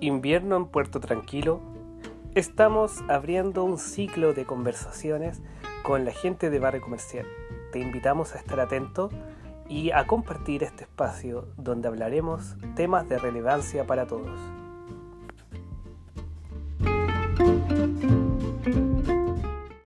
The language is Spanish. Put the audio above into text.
Invierno en Puerto Tranquilo, estamos abriendo un ciclo de conversaciones con la gente de Barrio Comercial. Te invitamos a estar atento y a compartir este espacio donde hablaremos temas de relevancia para todos.